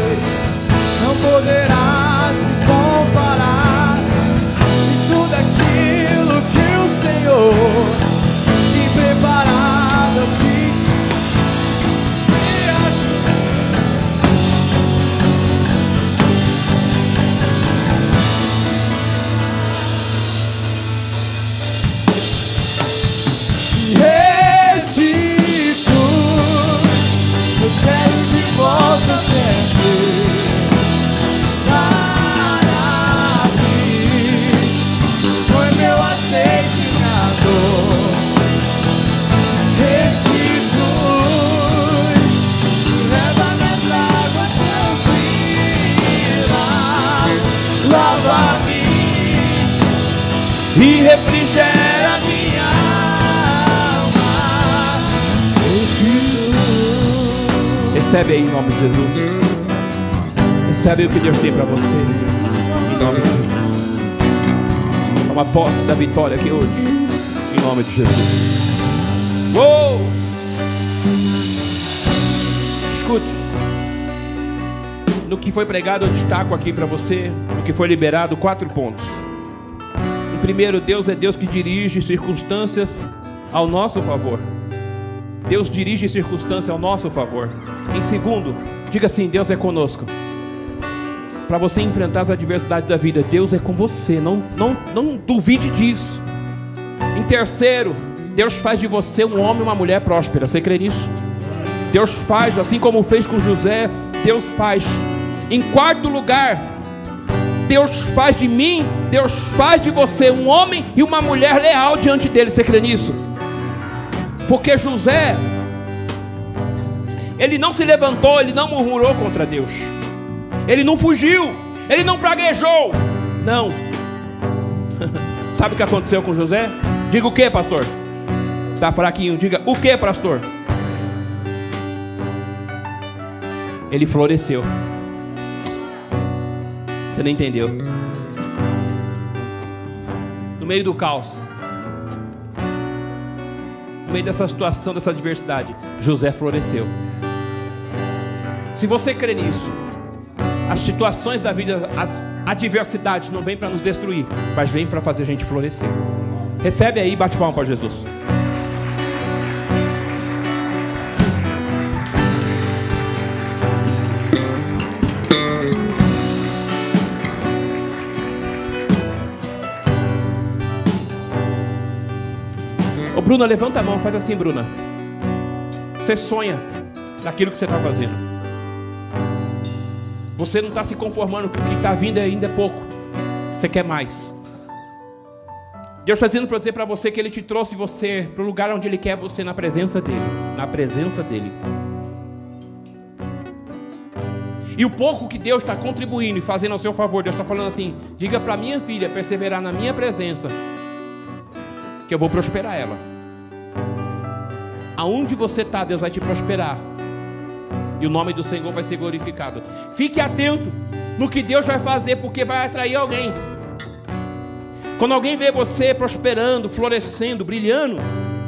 A: Recebe aí em nome de Jesus. Recebe o que Deus tem para você. Em nome de Jesus. Toma posse da vitória aqui hoje. Em nome de Jesus. Uou! Escute. No que foi pregado, eu destaco aqui para você. No que foi liberado, quatro pontos. Em primeiro, Deus é Deus que dirige circunstâncias ao nosso favor. Deus dirige circunstâncias ao nosso favor. Em segundo, diga assim: Deus é conosco. Para você enfrentar as adversidades da vida, Deus é com você. Não, não, não duvide disso. Em terceiro, Deus faz de você um homem e uma mulher próspera. Você crê nisso? Deus faz, assim como fez com José, Deus faz. Em quarto lugar, Deus faz de mim, Deus faz de você um homem e uma mulher leal diante dele. Você crê nisso? Porque José, ele não se levantou, ele não murmurou contra Deus, ele não fugiu, ele não praguejou. Não. Sabe o que aconteceu com José? Diga o que, pastor? Está fraquinho. Diga o que, pastor? Ele floresceu. Você não entendeu? No meio do caos, no meio dessa situação, dessa adversidade, José floresceu. Se você crê nisso, as situações da vida, as adversidades não vêm para nos destruir, mas vêm para fazer a gente florescer. Recebe aí, bate palma para Jesus. Bruna, levanta a mão, faz assim, Bruna. Você sonha naquilo que você está fazendo. Você não está se conformando com o que está vindo ainda é pouco. Você quer mais. Deus está dizendo para dizer para você que Ele te trouxe você para o lugar onde Ele quer você na presença dEle. Na presença dEle. E o pouco que Deus está contribuindo e fazendo ao seu favor, Deus está falando assim: diga para minha filha perseverar na minha presença, que eu vou prosperar ela. Aonde você está, Deus vai te prosperar. E o nome do Senhor vai ser glorificado. Fique atento no que Deus vai fazer, porque vai atrair alguém. Quando alguém vê você prosperando, florescendo, brilhando,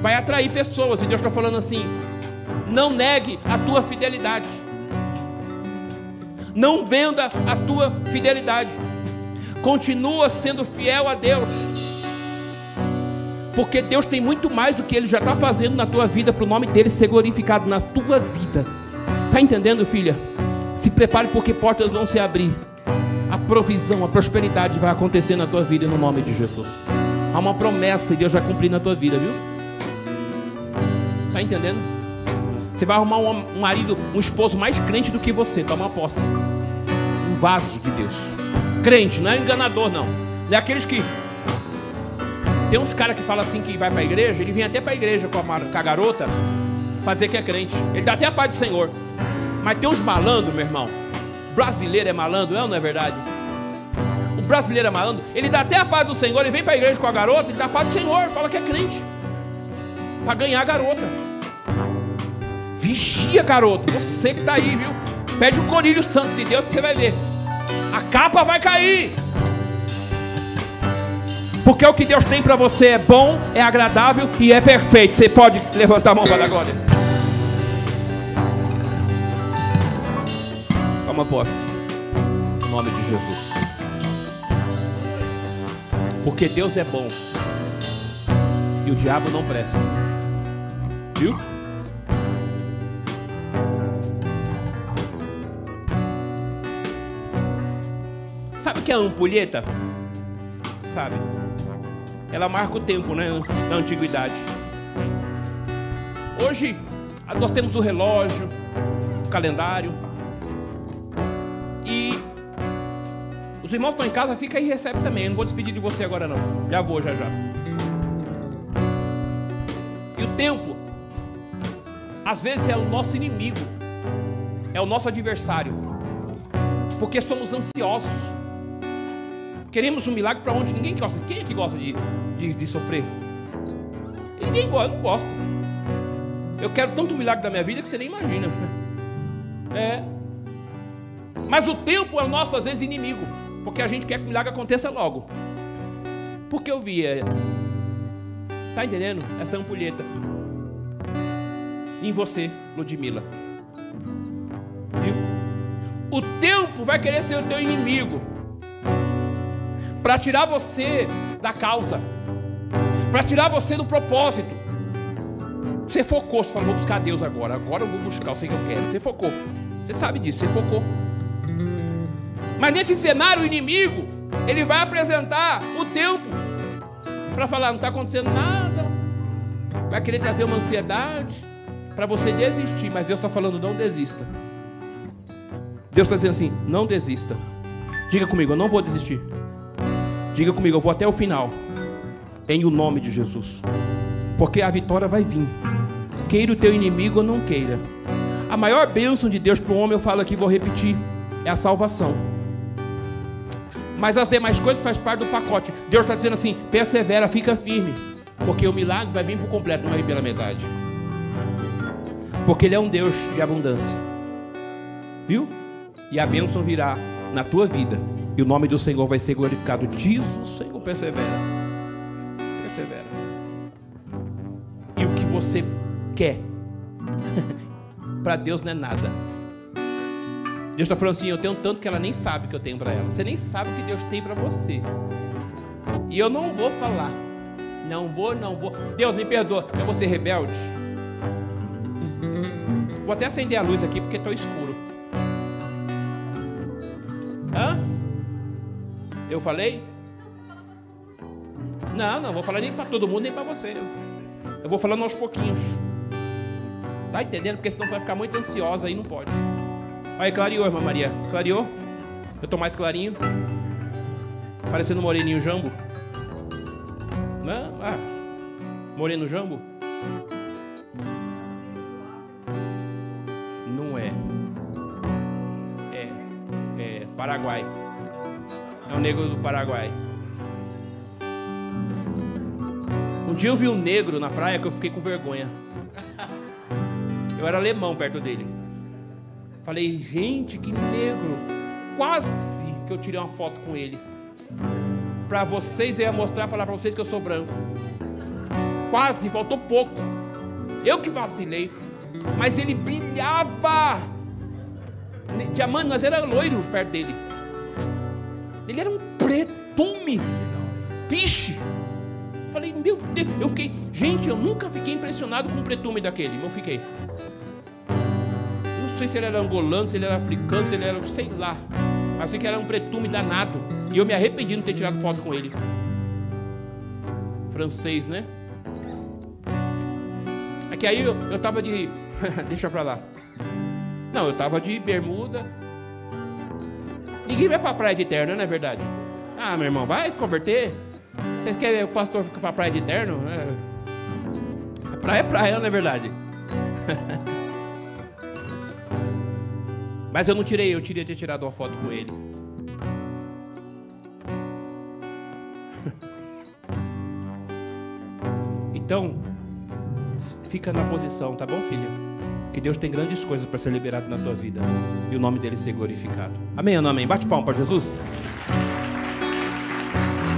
A: vai atrair pessoas. E Deus está falando assim: não negue a tua fidelidade. Não venda a tua fidelidade. Continua sendo fiel a Deus. Porque Deus tem muito mais do que Ele já está fazendo na tua vida para o nome dele ser glorificado na tua vida. Está entendendo, filha? Se prepare porque portas vão se abrir. A provisão, a prosperidade vai acontecer na tua vida no nome de Jesus. Há uma promessa e Deus vai cumprir na tua vida, viu? Está entendendo? Você vai arrumar um, marido, um esposo mais crente do que você. Toma posse. Um vaso de Deus. Crente, não é enganador, não. Não é aqueles que tem uns caras que falam assim que vai para a igreja, ele vem até para a igreja com a garota, fazer que é crente. Ele dá até a paz do Senhor. Mas tem uns malandros, meu irmão. Brasileiro é malandro, é ou não é verdade? O brasileiro é malandro, ele dá até a paz do Senhor, ele vem para a igreja com a garota, ele dá a paz do Senhor, fala que é crente. Para ganhar a garota. Vigia, garoto. Você que está aí, viu? Pede o corilho santo de Deus, você vai ver. A capa vai cair. Porque o que Deus tem para você é bom, é agradável e é perfeito. Você pode levantar a mão para dar glória. Toma posse. Em nome de Jesus. Porque Deus é bom. E o diabo não presta. Viu? Sabe o que é ampulheta? Sabe? ela marca o tempo, né, da antiguidade. Hoje nós temos o relógio, o calendário. Irmãos estão em casa, fica aí e recebe também. Eu não vou despedir de você agora não. Já vou já já. E o tempo às vezes é o nosso inimigo. É o nosso adversário. Porque somos ansiosos. Queremos um milagre para onde ninguém gosta. Quem é que gosta de, de, de sofrer? Ninguém gosta, não gosta. Eu quero tanto milagre da minha vida que você nem imagina. É. Mas o tempo é o nosso, às vezes, inimigo. Porque a gente quer que o milagre aconteça logo. Porque eu via. Tá entendendo? Essa ampulheta. Em você, Ludmilla. Viu? O tempo vai querer ser o teu inimigo. Para tirar você da causa. Para tirar você do propósito. Você focou, você falou, vou buscar Deus agora. Agora eu vou buscar, eu sei que eu quero. Você focou. Você sabe disso, você focou. Mas nesse cenário, o inimigo, ele vai apresentar o tempo para falar: não está acontecendo nada. Vai querer trazer uma ansiedade para você desistir. Mas Deus está falando: não desista. Deus está dizendo assim: não desista. Diga comigo: eu não vou desistir. Diga comigo: eu vou até o final. Em o nome de Jesus. Porque a vitória vai vir. Queira o teu inimigo ou não queira. A maior bênção de Deus para o homem, eu falo aqui, vou repetir, é a salvação. Mas as demais coisas faz parte do pacote. Deus está dizendo assim: persevera, fica firme. Porque o milagre vai vir por completo, não vai vir pela metade. Porque Ele é um Deus de abundância. Viu? E a bênção virá na tua vida. E o nome do Senhor vai ser glorificado. Diz o Senhor, persevera. Persevera. E o que você quer, para Deus não é nada. Deus está falando assim: eu tenho tanto que ela nem sabe que eu tenho para ela. Você nem sabe o que Deus tem para você. E eu não vou falar. Não vou, não vou. Deus me perdoa. Eu vou ser rebelde. Vou até acender a luz aqui porque estou escuro. Hã? Eu falei? Não, não vou falar nem para todo mundo, nem para você. Eu vou falando aos pouquinhos. Tá entendendo? Porque senão você vai ficar muito ansiosa e não pode. Aí, clareou, irmã Maria. Clareou? Eu tô mais clarinho. Parecendo moreninho jambo. Não? Ah, moreno jambo? Não é. É. É Paraguai. É o negro do Paraguai. Um dia eu vi um negro na praia que eu fiquei com vergonha. Eu era alemão perto dele. Falei, gente, que negro. Quase que eu tirei uma foto com ele. Para vocês, eu ia mostrar, falar para vocês que eu sou branco. Quase, faltou pouco. Eu que vacilei. Mas ele brilhava. Diamante, nós era loiro perto dele. Ele era um pretume. Piche. Falei, meu Deus, eu fiquei. Gente, eu nunca fiquei impressionado com um pretume daquele. Não fiquei sei se ele era angolano, se ele era africano, se ele era, sei lá. Mas sei que era um pretume danado. E eu me arrependi de não ter tirado foto com ele. Francês, né? É que aí eu, eu tava de. Deixa pra lá. Não, eu tava de bermuda. Ninguém vai pra praia de terno, não é verdade? Ah, meu irmão, vai se converter. Vocês querem o pastor ficar pra praia de terno? É... Praia é praia, não é verdade? Mas eu não tirei, eu queria ter tirado uma foto com ele. Então, fica na posição, tá bom, filha? Que Deus tem grandes coisas para ser liberado na tua vida. E o nome dele ser glorificado. Amém ou não amém? Bate palma para Jesus.